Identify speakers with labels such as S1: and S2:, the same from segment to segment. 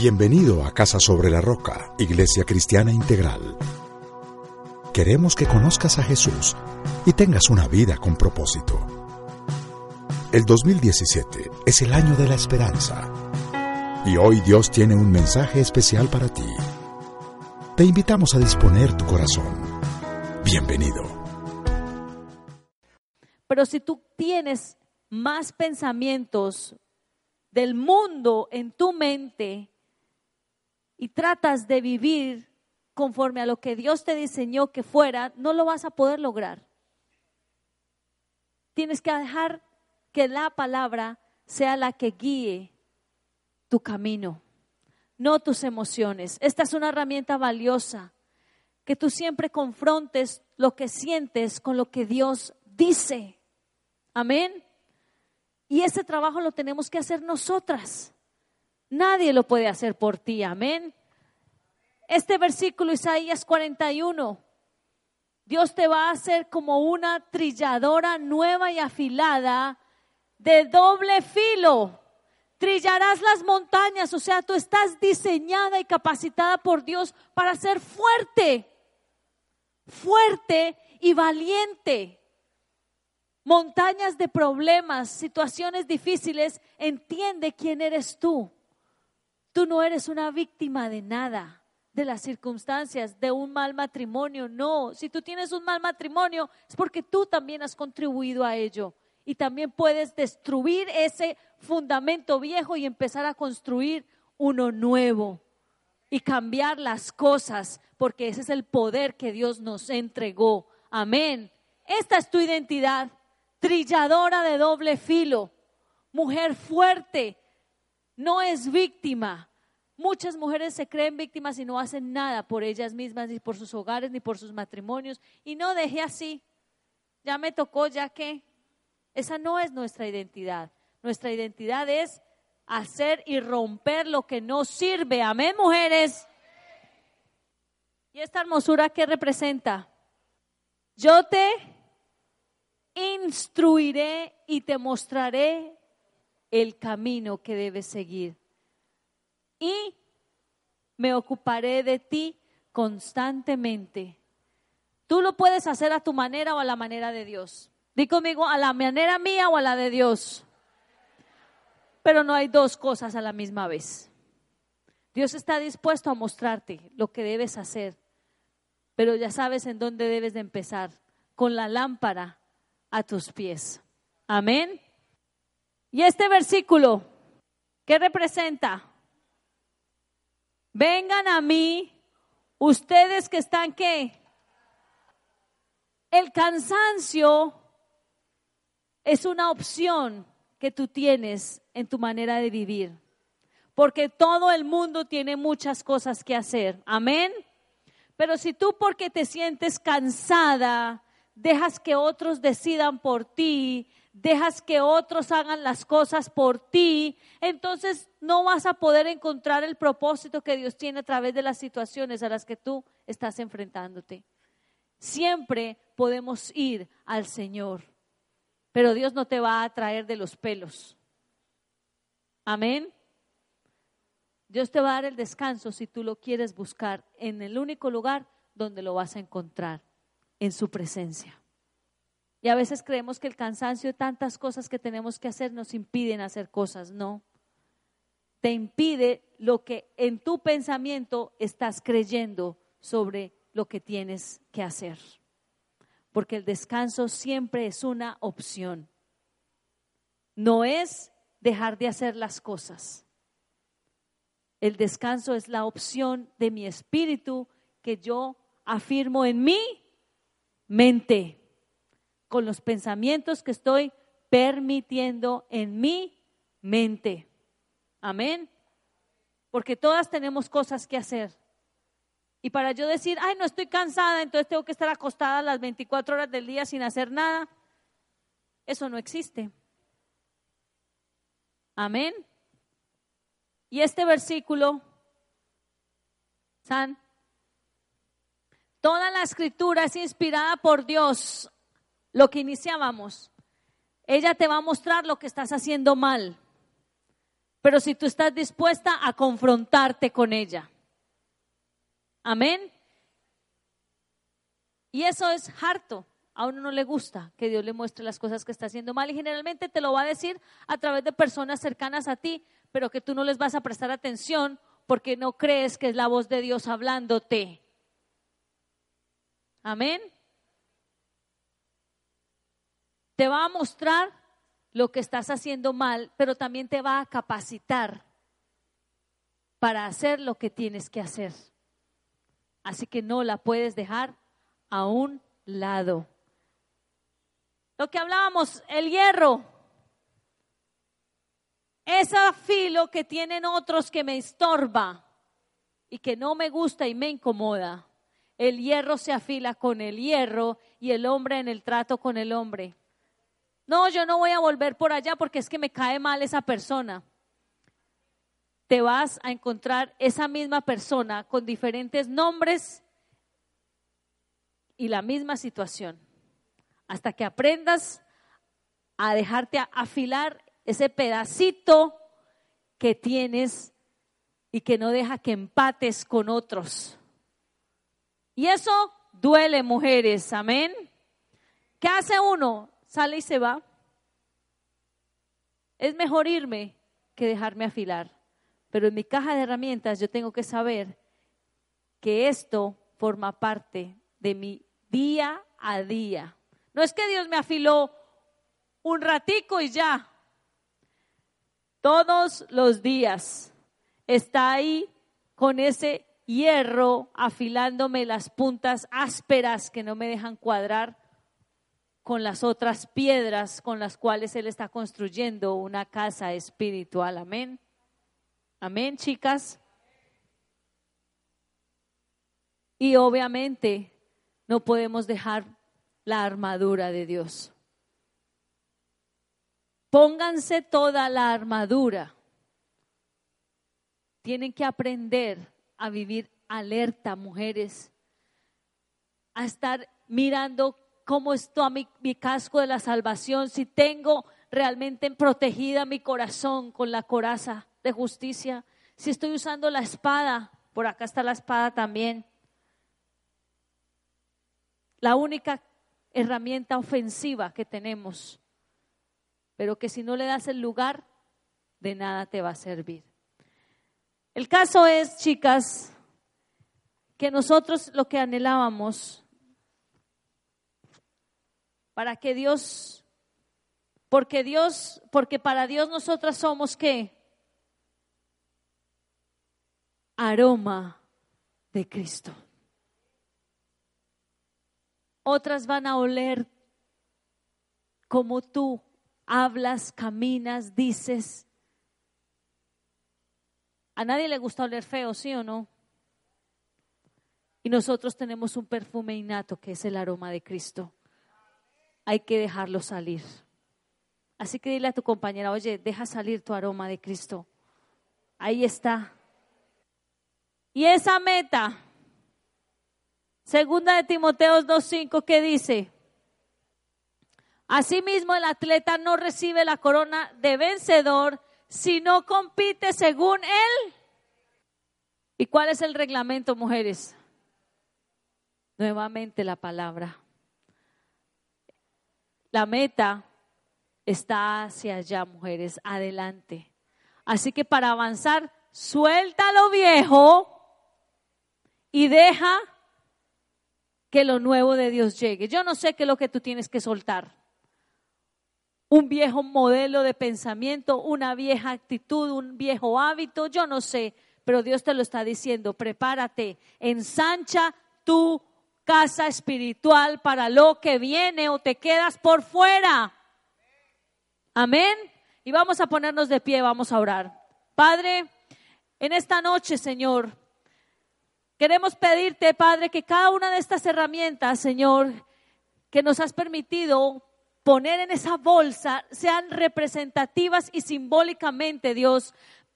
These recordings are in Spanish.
S1: Bienvenido a Casa sobre la Roca, Iglesia Cristiana Integral. Queremos que conozcas a Jesús y tengas una vida con propósito. El 2017 es el año de la esperanza. Y hoy Dios tiene un mensaje especial para ti. Te invitamos a disponer tu corazón. Bienvenido.
S2: Pero si tú tienes más pensamientos del mundo en tu mente y tratas de vivir conforme a lo que Dios te diseñó que fuera, no lo vas a poder lograr. Tienes que dejar que la palabra sea la que guíe tu camino, no tus emociones. Esta es una herramienta valiosa, que tú siempre confrontes lo que sientes con lo que Dios dice. Amén. Y ese trabajo lo tenemos que hacer nosotras. Nadie lo puede hacer por ti. Amén. Este versículo, Isaías 41, Dios te va a hacer como una trilladora nueva y afilada de doble filo. Trillarás las montañas, o sea, tú estás diseñada y capacitada por Dios para ser fuerte, fuerte y valiente montañas de problemas, situaciones difíciles, entiende quién eres tú. Tú no eres una víctima de nada, de las circunstancias, de un mal matrimonio. No, si tú tienes un mal matrimonio es porque tú también has contribuido a ello. Y también puedes destruir ese fundamento viejo y empezar a construir uno nuevo y cambiar las cosas, porque ese es el poder que Dios nos entregó. Amén. Esta es tu identidad trilladora de doble filo, mujer fuerte, no es víctima. Muchas mujeres se creen víctimas y no hacen nada por ellas mismas, ni por sus hogares, ni por sus matrimonios. Y no deje así. Ya me tocó, ya que. Esa no es nuestra identidad. Nuestra identidad es hacer y romper lo que no sirve. Amén, mujeres. ¿Y esta hermosura qué representa? Yo te instruiré y te mostraré el camino que debes seguir. Y me ocuparé de ti constantemente. Tú lo puedes hacer a tu manera o a la manera de Dios. Di conmigo, a la manera mía o a la de Dios. Pero no hay dos cosas a la misma vez. Dios está dispuesto a mostrarte lo que debes hacer, pero ya sabes en dónde debes de empezar, con la lámpara a tus pies. Amén. Y este versículo, ¿qué representa? Vengan a mí, ustedes que están qué? El cansancio es una opción que tú tienes en tu manera de vivir, porque todo el mundo tiene muchas cosas que hacer. Amén. Pero si tú porque te sientes cansada, dejas que otros decidan por ti, dejas que otros hagan las cosas por ti, entonces no vas a poder encontrar el propósito que Dios tiene a través de las situaciones a las que tú estás enfrentándote. Siempre podemos ir al Señor, pero Dios no te va a traer de los pelos. Amén. Dios te va a dar el descanso si tú lo quieres buscar en el único lugar donde lo vas a encontrar en su presencia. Y a veces creemos que el cansancio de tantas cosas que tenemos que hacer nos impiden hacer cosas. No. Te impide lo que en tu pensamiento estás creyendo sobre lo que tienes que hacer. Porque el descanso siempre es una opción. No es dejar de hacer las cosas. El descanso es la opción de mi espíritu que yo afirmo en mí mente, con los pensamientos que estoy permitiendo en mi mente. Amén. Porque todas tenemos cosas que hacer. Y para yo decir, ay, no estoy cansada, entonces tengo que estar acostada las 24 horas del día sin hacer nada, eso no existe. Amén. Y este versículo, San, Toda la escritura es inspirada por Dios. Lo que iniciábamos. Ella te va a mostrar lo que estás haciendo mal. pero si tú estás dispuesta a confrontarte con ella. Amén. Y eso es harto. A uno no le gusta que Dios le muestre las cosas que está haciendo mal y generalmente te lo va a decir a través de personas cercanas a ti, pero que tú no les vas a prestar atención porque no crees que es la voz de Dios hablándote. Amén. Te va a mostrar lo que estás haciendo mal, pero también te va a capacitar para hacer lo que tienes que hacer. Así que no la puedes dejar a un lado. Lo que hablábamos, el hierro. Ese filo que tienen otros que me estorba y que no me gusta y me incomoda. El hierro se afila con el hierro y el hombre en el trato con el hombre. No, yo no voy a volver por allá porque es que me cae mal esa persona. Te vas a encontrar esa misma persona con diferentes nombres y la misma situación, hasta que aprendas a dejarte afilar ese pedacito que tienes y que no deja que empates con otros. Y eso duele, mujeres, amén. ¿Qué hace uno? Sale y se va. Es mejor irme que dejarme afilar. Pero en mi caja de herramientas yo tengo que saber que esto forma parte de mi día a día. No es que Dios me afiló un ratico y ya. Todos los días está ahí con ese hierro afilándome las puntas ásperas que no me dejan cuadrar con las otras piedras con las cuales Él está construyendo una casa espiritual. Amén. Amén, chicas. Y obviamente no podemos dejar la armadura de Dios. Pónganse toda la armadura. Tienen que aprender a vivir alerta, mujeres, a estar mirando cómo está mi, mi casco de la salvación, si tengo realmente protegida mi corazón con la coraza de justicia, si estoy usando la espada, por acá está la espada también, la única herramienta ofensiva que tenemos, pero que si no le das el lugar, de nada te va a servir. El caso es, chicas, que nosotros lo que anhelábamos para que Dios, porque Dios, porque para Dios nosotras somos qué? Aroma de Cristo otras van a oler como tú hablas, caminas, dices. A nadie le gusta oler feo, ¿sí o no? Y nosotros tenemos un perfume innato que es el aroma de Cristo. Hay que dejarlo salir. Así que dile a tu compañera, oye, deja salir tu aroma de Cristo. Ahí está. Y esa meta Segunda de Timoteo 2.5, ¿qué dice? Asimismo, el atleta no recibe la corona de vencedor si no compite según él. ¿Y cuál es el reglamento, mujeres? Nuevamente la palabra. La meta está hacia allá, mujeres, adelante. Así que para avanzar, suelta lo viejo y deja que lo nuevo de Dios llegue. Yo no sé qué es lo que tú tienes que soltar. Un viejo modelo de pensamiento, una vieja actitud, un viejo hábito, yo no sé, pero Dios te lo está diciendo, prepárate, ensancha tu casa espiritual para lo que viene o te quedas por fuera. Amén. Y vamos a ponernos de pie, vamos a orar. Padre, en esta noche, Señor, Queremos pedirte, Padre, que cada una de estas herramientas, Señor, que nos has permitido poner en esa bolsa, sean representativas y simbólicamente, Dios,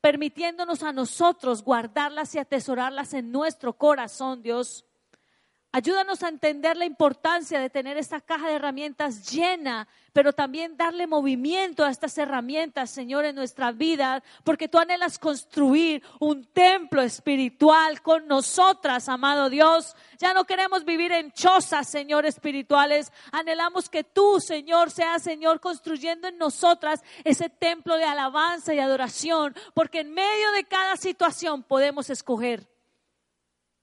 S2: permitiéndonos a nosotros guardarlas y atesorarlas en nuestro corazón, Dios. Ayúdanos a entender la importancia de tener esta caja de herramientas llena, pero también darle movimiento a estas herramientas, Señor, en nuestra vida, porque tú anhelas construir un templo espiritual con nosotras, amado Dios. Ya no queremos vivir en chozas, Señor, espirituales. Anhelamos que tú, Señor, seas, Señor, construyendo en nosotras ese templo de alabanza y adoración, porque en medio de cada situación podemos escoger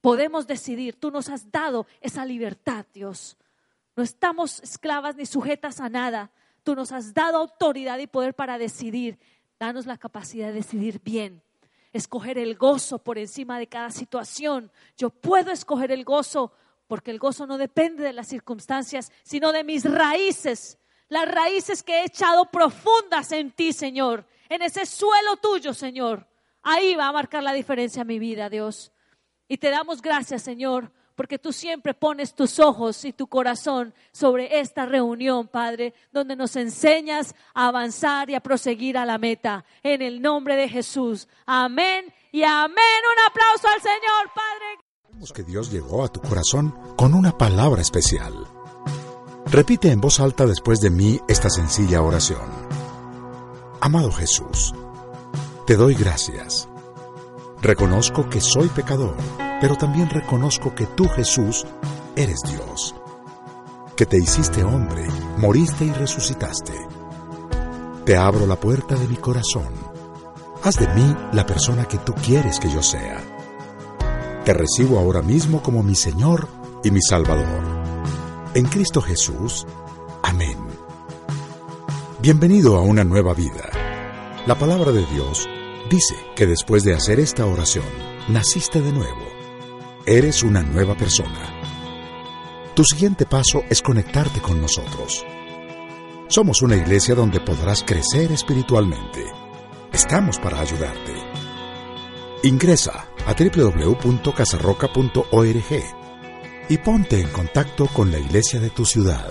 S2: podemos decidir. Tú nos has dado esa libertad, Dios. No estamos esclavas ni sujetas a nada. Tú nos has dado autoridad y poder para decidir. Danos la capacidad de decidir bien. Escoger el gozo por encima de cada situación. Yo puedo escoger el gozo porque el gozo no depende de las circunstancias, sino de mis raíces. Las raíces que he echado profundas en ti, Señor. En ese suelo tuyo, Señor. Ahí va a marcar la diferencia en mi vida, Dios. Y te damos gracias, Señor, porque tú siempre pones tus ojos y tu corazón sobre esta reunión, Padre, donde nos enseñas a avanzar y a proseguir a la meta. En el nombre de Jesús. Amén y amén. Un aplauso al Señor, Padre.
S1: Vemos que Dios llegó a tu corazón con una palabra especial. Repite en voz alta después de mí esta sencilla oración. Amado Jesús, te doy gracias Reconozco que soy pecador, pero también reconozco que tú, Jesús, eres Dios, que te hiciste hombre, moriste y resucitaste. Te abro la puerta de mi corazón. Haz de mí la persona que tú quieres que yo sea. Te recibo ahora mismo como mi Señor y mi Salvador. En Cristo Jesús. Amén. Bienvenido a una nueva vida. La palabra de Dios Dice que después de hacer esta oración, naciste de nuevo. Eres una nueva persona. Tu siguiente paso es conectarte con nosotros. Somos una iglesia donde podrás crecer espiritualmente. Estamos para ayudarte. Ingresa a www.casarroca.org y ponte en contacto con la iglesia de tu ciudad.